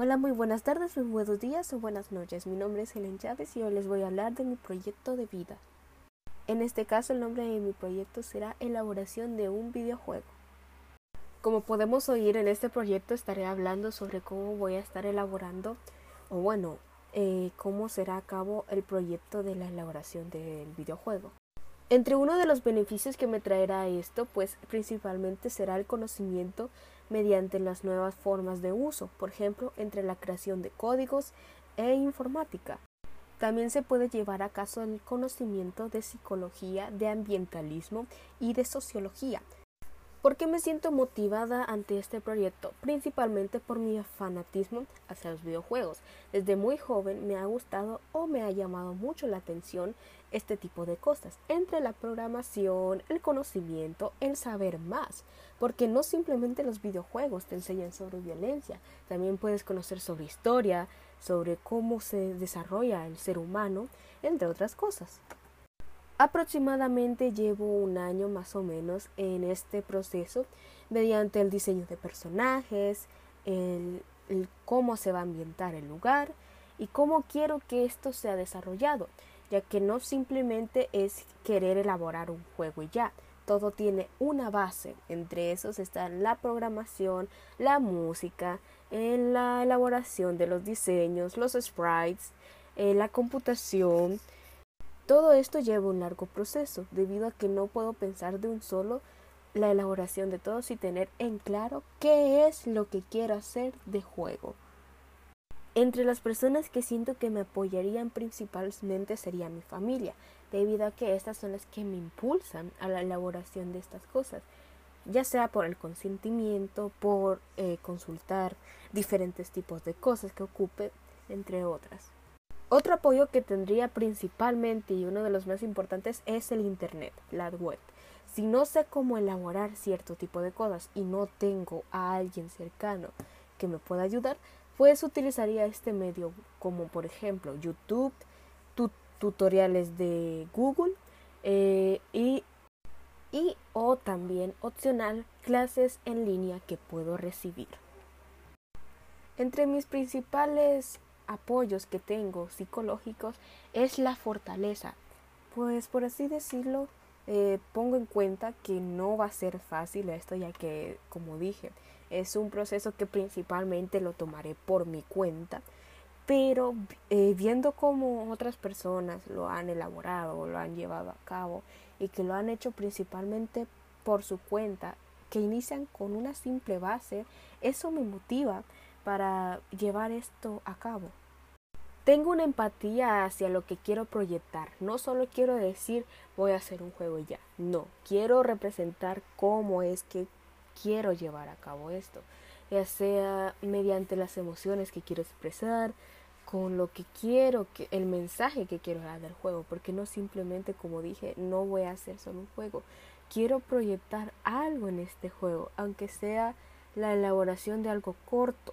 Hola, muy buenas tardes, muy buenos días o buenas noches. Mi nombre es Helen Chávez y hoy les voy a hablar de mi proyecto de vida. En este caso, el nombre de mi proyecto será Elaboración de un videojuego. Como podemos oír en este proyecto, estaré hablando sobre cómo voy a estar elaborando, o bueno, eh, cómo será a cabo el proyecto de la elaboración del videojuego. Entre uno de los beneficios que me traerá esto, pues principalmente será el conocimiento mediante las nuevas formas de uso, por ejemplo, entre la creación de códigos e informática. También se puede llevar a cabo el conocimiento de psicología, de ambientalismo y de sociología, ¿Por qué me siento motivada ante este proyecto? Principalmente por mi fanatismo hacia los videojuegos. Desde muy joven me ha gustado o me ha llamado mucho la atención este tipo de cosas, entre la programación, el conocimiento, el saber más, porque no simplemente los videojuegos te enseñan sobre violencia, también puedes conocer sobre historia, sobre cómo se desarrolla el ser humano, entre otras cosas. Aproximadamente llevo un año más o menos en este proceso mediante el diseño de personajes, el, cómo se va a ambientar el lugar y cómo quiero que esto sea desarrollado, ya que no simplemente es querer elaborar un juego y ya, todo tiene una base. Entre esos están la programación, la música, en la elaboración de los diseños, los sprites, eh, la computación, todo esto lleva un largo proceso, debido a que no puedo pensar de un solo la elaboración de todos y tener en claro qué es lo que quiero hacer de juego. Entre las personas que siento que me apoyarían principalmente sería mi familia, debido a que estas son las que me impulsan a la elaboración de estas cosas, ya sea por el consentimiento, por eh, consultar diferentes tipos de cosas que ocupe, entre otras. Otro apoyo que tendría principalmente y uno de los más importantes es el Internet, la web. Si no sé cómo elaborar cierto tipo de cosas y no tengo a alguien cercano que me pueda ayudar, pues utilizaría este medio como por ejemplo YouTube, tutoriales de Google eh, y, y o también opcional clases en línea que puedo recibir. Entre mis principales apoyos que tengo psicológicos es la fortaleza. Pues por así decirlo, eh, pongo en cuenta que no va a ser fácil esto, ya que, como dije, es un proceso que principalmente lo tomaré por mi cuenta, pero eh, viendo cómo otras personas lo han elaborado lo han llevado a cabo y que lo han hecho principalmente por su cuenta, que inician con una simple base, eso me motiva para llevar esto a cabo. Tengo una empatía hacia lo que quiero proyectar. No solo quiero decir voy a hacer un juego ya. No, quiero representar cómo es que quiero llevar a cabo esto. Ya sea mediante las emociones que quiero expresar, con lo que quiero, el mensaje que quiero dar del juego. Porque no simplemente, como dije, no voy a hacer solo un juego. Quiero proyectar algo en este juego, aunque sea la elaboración de algo corto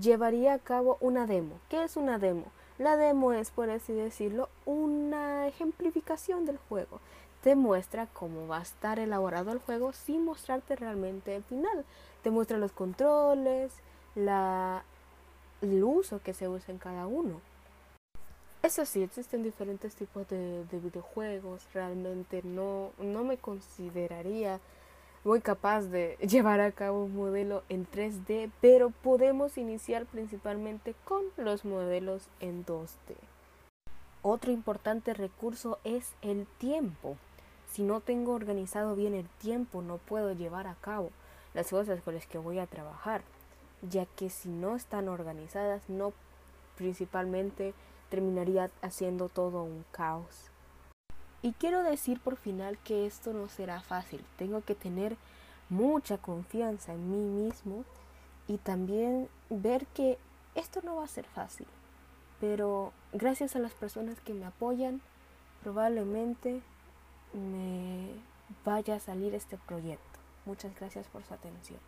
llevaría a cabo una demo. ¿Qué es una demo? La demo es, por así decirlo, una ejemplificación del juego. Te muestra cómo va a estar elaborado el juego sin mostrarte realmente el final. Te muestra los controles, el uso que se usa en cada uno. Eso sí, existen diferentes tipos de, de videojuegos. Realmente no, no me consideraría muy capaz de llevar a cabo un modelo en 3D, pero podemos iniciar principalmente con los modelos en 2D. Otro importante recurso es el tiempo. Si no tengo organizado bien el tiempo, no puedo llevar a cabo las cosas con las que voy a trabajar, ya que si no están organizadas, no principalmente terminaría haciendo todo un caos. Y quiero decir por final que esto no será fácil. Tengo que tener mucha confianza en mí mismo y también ver que esto no va a ser fácil. Pero gracias a las personas que me apoyan, probablemente me vaya a salir este proyecto. Muchas gracias por su atención.